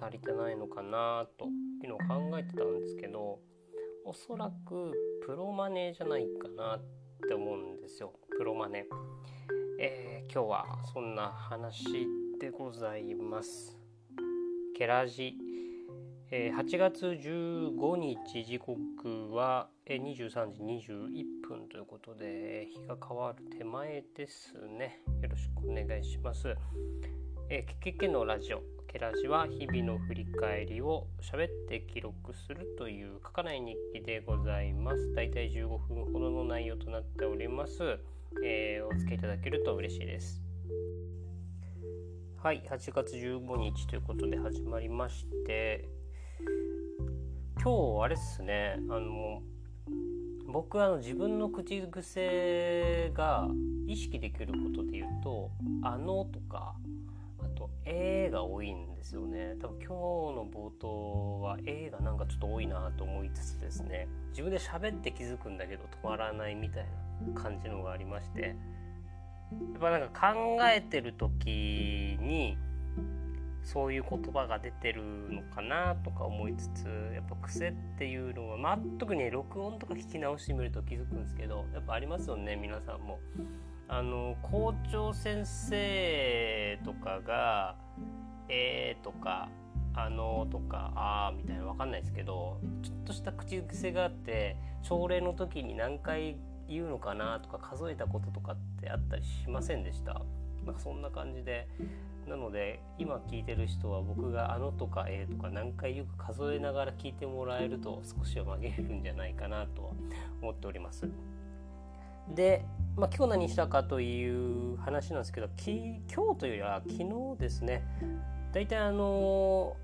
足りてないのかなというのを考えてたんですけどおそらくプロマネじゃないかなって思うんですよ。プロマネ、えー、今日はそんな話でございます。ケラジ、えー、8月15日時刻は23時21分ということで日が変わる手前ですね。よろしくお願いします。えー、けけけのラジオケラジは日々の振り返りを喋って記録するという書かない日記でございます。だいたい15分ほどの内容となっております。えー、お付けいただけると嬉しいです。はい、8月15日ということで始まりまして、今日あれっすね、あの、僕あの自分の口癖が意識できることで言うと「あの」とか絵が多いんですよね。多分今日の冒頭は絵がなんかちょっと多いなと思いつつですね。自分で喋って気づくんだけど止まらないみたいな感じのがありまして。やっぱなんか考えてる時にそういう言葉が出てるのかなとか思いつつやっぱ癖っていうのは、まあ、特に録音とか聞き直してみると気づくんですけどやっぱありますよね皆さんも。あの校長先生とかが「えー」とか「あの」とか「あー」みたいな分かんないですけどちょっとした口癖があって朝礼の時に何回言うのかなとか数えたこととかってあったりしませんでした？なんかそんな感じでなので今聞いてる人は僕が「あの」とか「えー」とか何回よく数えながら聞いてもらえると少しは紛れるんじゃないかなとは思っております。でまあ、今日何したかという話なんですけどき今日というよりは昨日ですね。大体あの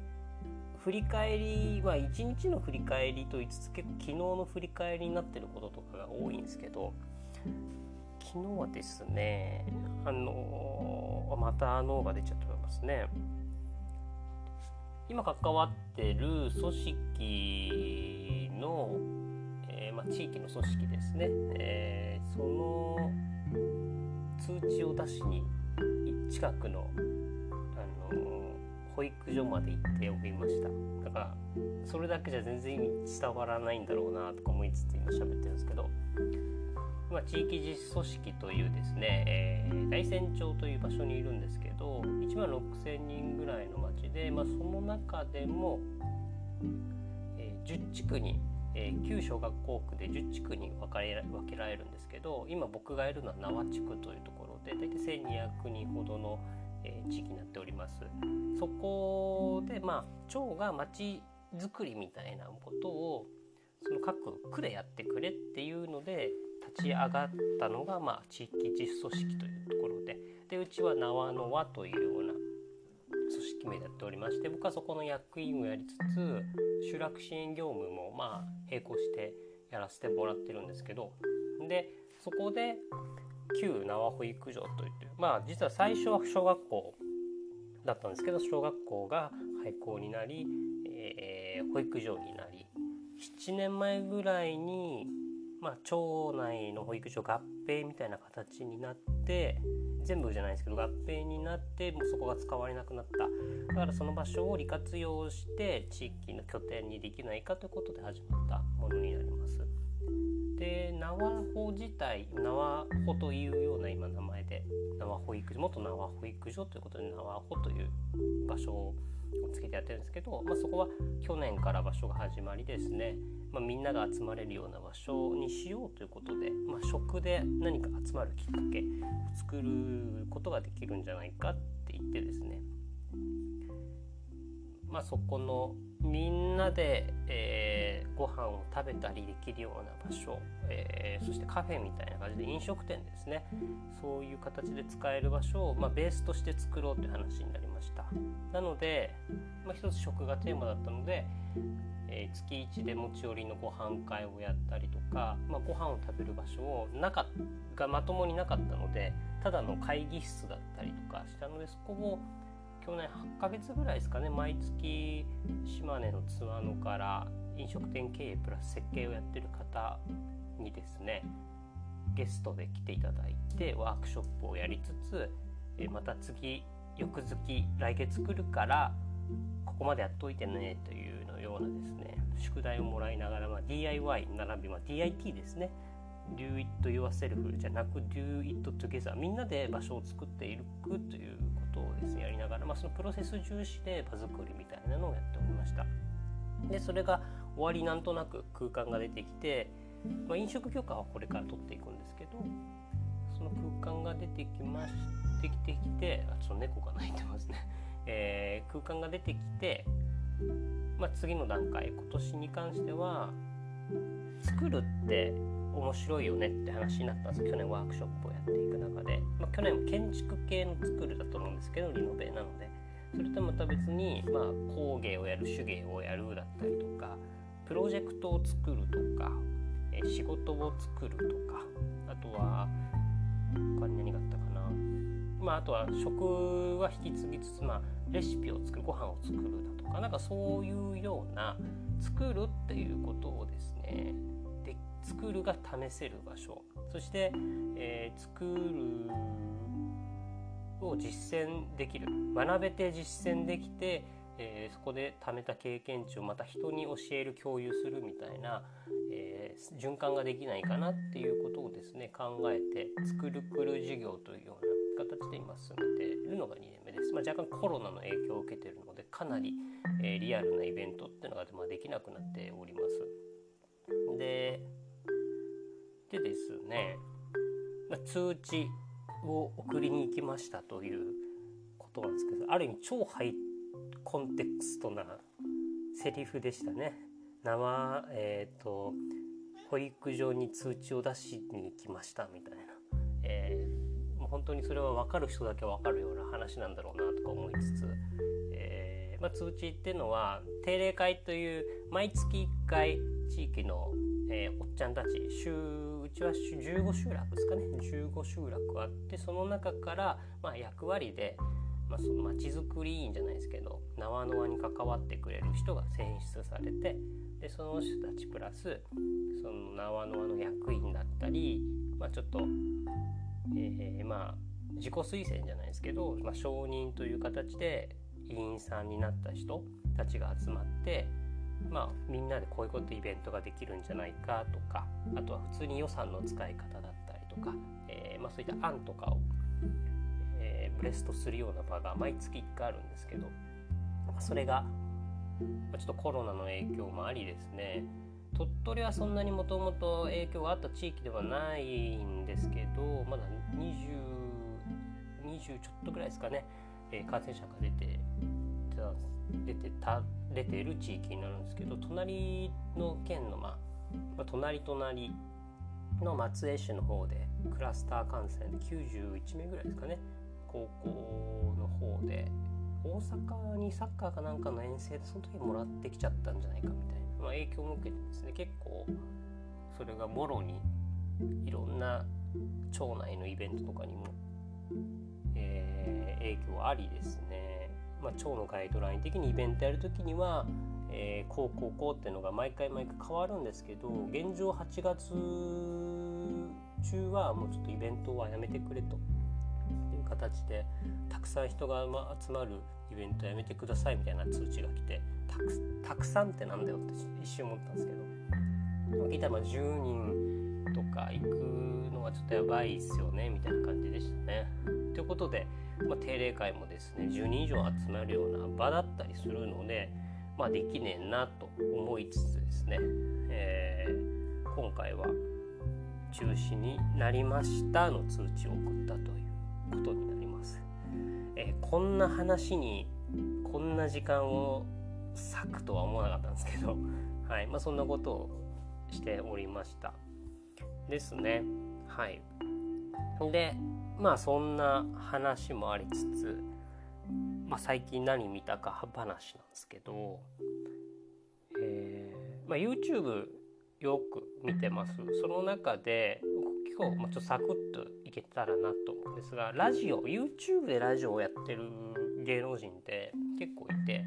振り返りは1日の振り返りと言いつつ結構昨日の振り返りになってることとかが多いんですけど昨日はですねあのまた「の」が出ちゃってますね。今関わってる組織のえまあ、地域の組織ですね、えー、その通知を出しに近くの、あの保育所まで行っておりました。だからそれだけじゃ全然伝わらないんだろうなとか思いつつ今喋ってるんですけど、まあ、地域実組織というですね、えー、大山町という場所にいるんですけど1万6,000人ぐらいの町で、まあ、その中でも、えー、10地区にえー、旧小学校区で10地区に分かれ分けられるんですけど今僕がいるのは縄地区というところで大体1200人ほどの、えー、地域になっております。そこでまあ町が町づくりみたいなことをその各区でやってくれっていうので立ち上がったのが、まあ、地域実組織というところででうちは縄の輪というような組織名でやっておりまして僕はそこの役員をやりつつ集落支援業務もまあ並行してやらせてもらってるんですけどでそこで旧縄保育所といってまあ実は最初は小学校だったんですけど小学校が廃校になり、えー、保育所になり7年前ぐらいに、まあ、町内の保育所合併みたいな形になって全部じゃないですけど合併になってもうそこが使われなくなっただからその場所を利活用して地域の拠点にできないかということで始まったものになります。で縄穂自体縄穂というような今名前で縄保育所元縄保育所ということで縄穂という場所をつけてやってるんですけど、まあ、そこは去年から場所が始まりですね。まあ、みんなが集まれるような場所にしようということで、まあ、食で何か集まるきっかけを作ることができるんじゃないかって言ってですね。まあそこのみんなで、えー、ご飯を食べたりできるような場所、えー、そしてカフェみたいな感じで飲食店ですね。そういう形で使える場所を、まあ、ベースとして作ろうという話になりました。なので、まあ、一つ食がテーマだったのでえー、月1で持ち寄りのご飯会をやったりとか、まあ、ご飯を食べる場所をなかがまともになかったのでただの会議室だったりとかしたのでそこを去年8ヶ月ぐらいですかね毎月島根の津和野から飲食店経営プラス設計をやってる方にですねゲストで来ていただいてワークショップをやりつつ、また次翌月来月来るからここまでやっといてねというのようなですね宿題をもらいながら、まあ、DIY 並び、まあ、DIT ですね。Do it yourself じゃなく Do it together みんなで場所を作っていくということをですねやりながら、まあ、そのプロセス重視で場作りみたいなのをやっておりました。でそれが終わりなんとなく空間が出てきて、まあ、飲食許可はこれから取っていくんですけどその空間が出てきましてきてきてあちょっと猫が鳴いてますね、えー、空間が出てきて、まあ、次の段階今年に関しては作るって面白いよねって話になったんです。去年ワークショップをやっていく中で、まあ、去年建築系の作るだと思うんですけどリノベなので。それとまた別に、まあ、工芸をやる手芸をやるだったりとかプロジェクトを作るとか、仕事を作るとかあとは他に何があったかな。まああとは食は引き継ぎつつ、まあ、レシピを作るご飯を作るだとかなんかそういうような作るっていうことをですね作るが試せる場所。そして、えー、作るを実践できる。学べて実践できて、えー、そこで貯めた経験値をまた人に教える共有するみたいな、えー、循環ができないかなっていうことをですね考えて作るくる授業というような形で今進めているのが2年目です、まあ、若干コロナの影響を受けてるのでかなり、えー、リアルなイベントっていうのが、まあ、できなくなっております。ででですね、ま、通知を送りに行きましたということなんですけどある意味超ハイコンテクストなセリフでしたね。生えっ、ー、と保育所に通知を出しに行きましたみたいな、えー、もう本当にそれは分かる人だけ分かるような話なんだろうなとか思いつつ、えー、まあ、通知っていうのは定例会という毎月1回地域の、えおっちゃんたち週ちは15集落ですかね15集落あってその中から、まあ、役割でまあ、その町づくり委員じゃないですけど縄の輪に関わってくれる人が選出されてでその人たちプラスその縄の輪の役員だったり、まあ、ちょっと、えー、まあ自己推薦じゃないですけど、まあ、承認という形で委員さんになった人たちが集まってまあ、みんなでこういうことイベントができるんじゃないかとかあとは普通に予算の使い方だったりとか、えー、まあ、そういった案とかをえブレストするような場が毎月1回あるんですけどまそれがまちょっとコロナの影響もありですね。鳥取はそんなにもともと影響があった地域ではないんですけどまだ 20, 20ちょっとぐらいですかね、えー、感染者が出て出てた出てる地域になるんですけど隣の県の、まあ、隣隣の松江市の方でクラスター感染で91名ぐらいですかね高校の方で大阪にサッカーかなんかの遠征でその時もらってきちゃったんじゃないかみたいな、まあ、影響を受けてですね結構それがもろにいろんな町内のイベントとかにも、えー、影響ありですね、まあ、町のガイドライン的にイベントやる時には、えー、こうこうこうっていうのが毎回毎回変わるんですけど現状8月中はもうちょっとイベントはやめてくれという形でたくさん人が集まるイベントやめてくださいみたいな通知が来てたくさんってなんだよって一瞬思ったんですけど聞いたら10人とか行くのはちょっとやばいっすよねみたいな感じでしたね。ということで、まあ、定例会もですね10人以上集まるような場だったりするので、まあ、できねえなと思いつつですね、えー、今回は中止になりましたの通知を送ったということになります。えー、こんな話にこんな時間を割くとは思わなかったんですけど、はいまあ、そんなことをしておりました。ですね。はい。でまあそんな話もありつつ、まあ、最近何見たか話なんですけど、えーまあ、YouTube よく見てます。その中で今日、まあ、ちょっとサクッといけたらなと思うんですがラジオ YouTube でラジオをやってる芸能人って結構いて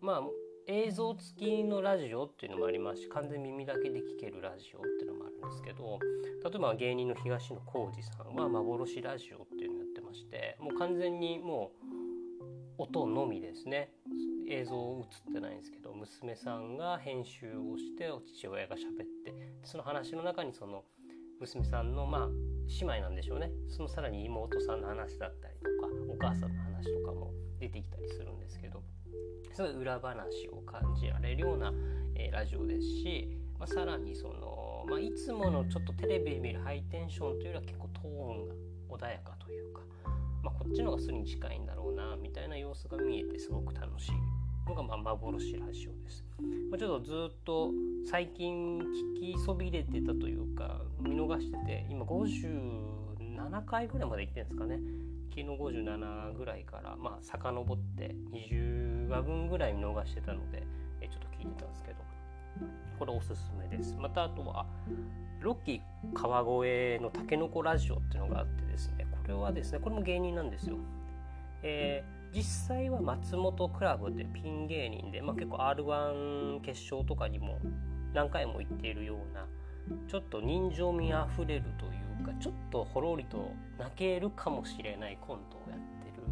まあ映像付きのラジオっていうのもありますし完全耳だけで聴けるラジオっていうのですけど例えば芸人の東野幸治さんは幻ラジオっていうのをやってましてもう完全にもう音のみですね。映像映ってないんですけど娘さんが編集をして父親が喋ってその話の中にその娘さんのまあ姉妹なんでしょうね。そのさらに妹さんの話だったりとかお母さんの話とかも出てきたりするんですけどすごい裏話を感じられるような、えー、ラジオですし、まあ、さらにその、まあ、いつものちょっとテレビで見るハイテンションというよりは結構トーンが穏やかというか、まあ、こっちの方が巣に近いんだろうなみたいな様子が見えてすごく楽しいのがまあ幻ラジオです。まあ、ちょっとずっと最近聞きそびれてたというか見逃してて今57回ぐらいまで行ってるんですかね。昨日57ぐらいからまあ遡って20話分ぐらい見逃してたのでえちょっと聞いてたんですけどこれおすすめです。またあとはロッキー川越のたけのこラジオっていうのがあってですねこれはですねこれも芸人なんですよ。えー実際は松本クラブでピン芸人で、まあ、結構 r 1決勝とかにも何回も行っているようなちょっと人情味あふれるというかちょっとほろりと泣けるかもしれないコントをやってる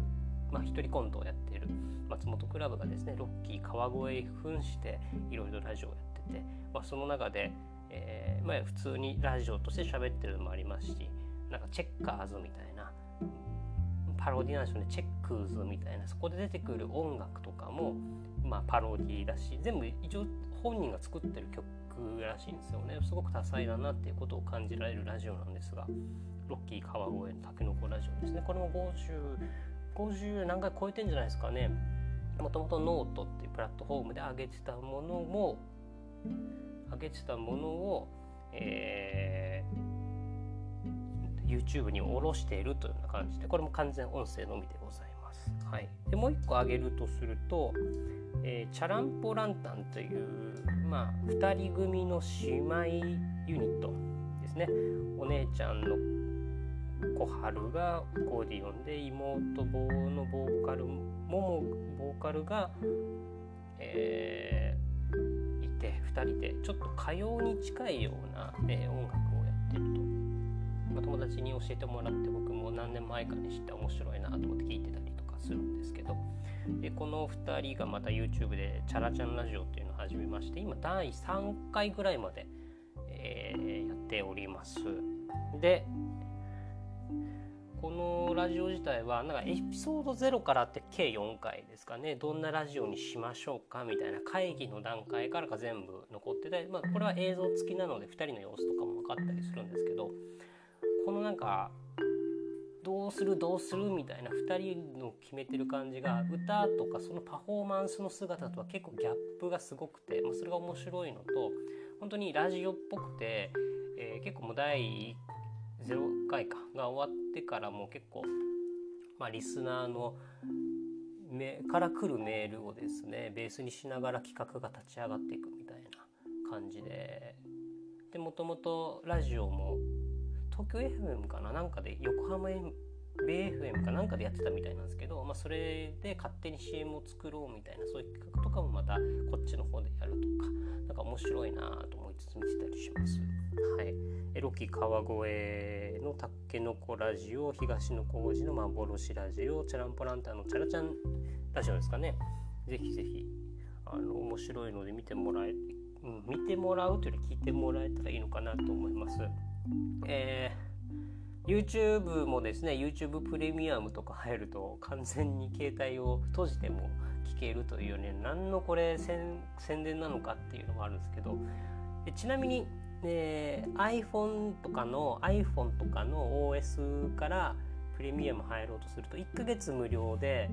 まあ一人コントをやってる松本クラブがですねロッキー川越扮していろいろラジオをやってて、まあ、その中で、えーまあ、普通にラジオとして喋ってるのもありますしなんかチェッカーズみたいなパロディなんでしょうねチェックーズみたいなそこで出てくる音楽とかも、まあ、パロディだし全部一応本人が作ってる曲らしいんですよね。すごく多彩だなっていうことを感じられるラジオなんですがロッキー川越のたけのこラジオですね。これも5050 50何回超えてんじゃないですかね。もともとノートっていうプラットフォームで上げてたものも上げてたものを、えー YouTube に下ろしているというような感じでこれも完全音声のみでございます。はい、でもう一個挙げるとすると、えー、チャランポランタンという、まあ、2人組の姉妹ユニットですね。お姉ちゃんの小春がコーディオンで妹棒のボーカルももボーカルが、えー、2人でちょっと歌謡に近いような、えー、音楽をやってると。まあ、友達に教えてもらって僕も何年前かに知って面白いなと思って聞いてたりとかするんですけどでこの2人がまた YouTube で「チャラチャンラジオ」っていうのを始めまして今第3回ぐらいまで、えー、やっておりますでこのラジオ自体はなんかエピソード0からって計4回ですかね。どんなラジオにしましょうかみたいな会議の段階からが全部残ってて、まあ、これは映像付きなので2人の様子とかも分かったりするんですけどこのなんかどうするどうするみたいな2人の決めてる感じが歌とかそのパフォーマンスの姿とは結構ギャップがすごくて、まあ、それが面白いのと本当にラジオっぽくて、えー、結構もう第1 0回かが終わってからも結構、まあ、リスナーの目から来るメールをですねベースにしながら企画が立ち上がっていくみたいな感じででもともとラジオも東京 FM かななんかで横浜 BFM かなんかでやってたみたいなんですけど、まあ、それで勝手に CM を作ろうみたいなそういう企画とかもまたこっちの方でやるとかなんか面白いなと思いつつ見てたりします。ロキ川越のたけのこラジオ東の工事の幻ラジオチャランポランタンのチャラちゃんラジオですかねぜひぜひあの面白いので見てもらえ、うん、見てもらうというより聞いてもらえたらいいのかなと思います。えー、YouTube もですね YouTube プレミアムとか入ると完全に携帯を閉じても聞けるというね何のこれ宣伝なのかっていうのがあるんですけどちなみに、えー、iPhone とかの iPhone とかの OS からプレミアム入ろうとすると1ヶ月無料で、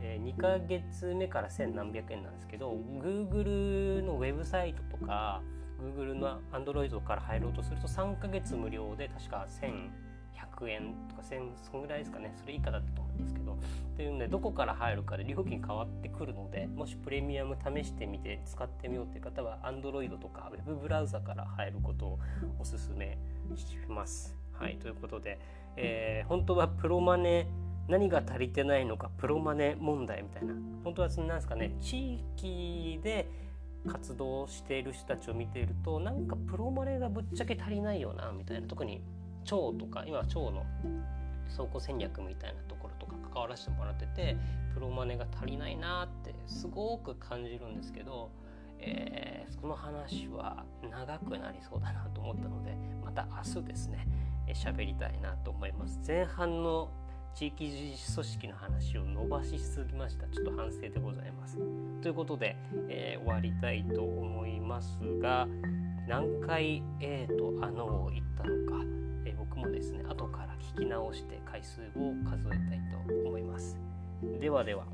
えー、2ヶ月目から1000何百円なんですけど Google のウェブサイトとか Google の Android から入ろうとすると3ヶ月無料で確か1100円とか1000そのぐらいですかね。それ以下だったとですけどっていうのでどこから入るかで料金変わってくるのでもしプレミアム試してみて使ってみようっていう方は Android とか Web ブラウザから入ることをおすすめします。はいということで、えー、本当はプロマネ何が足りてないのかプロマネ問題みたいな本当は何ですかね地域で活動している人たちを見ているとなんかプロマネがぶっちゃけ足りないよなみたいな特に腸とか今腸の倉庫戦略みたいなところ関わらせてもらっててプロマネが足りないなってすごく感じるんですけど、えー、その話は長くなりそうだなと思ったのでまた明日ですね喋りたいなと思います。前半の地域自治組織の話を伸ばしすぎました。ちょっと反省でございます。ということで、えー、終わりたいと思いますが何回 A とあのを言ったのか、えー、僕もですね後から聞き直して回数を数えたいと思います。ではでは。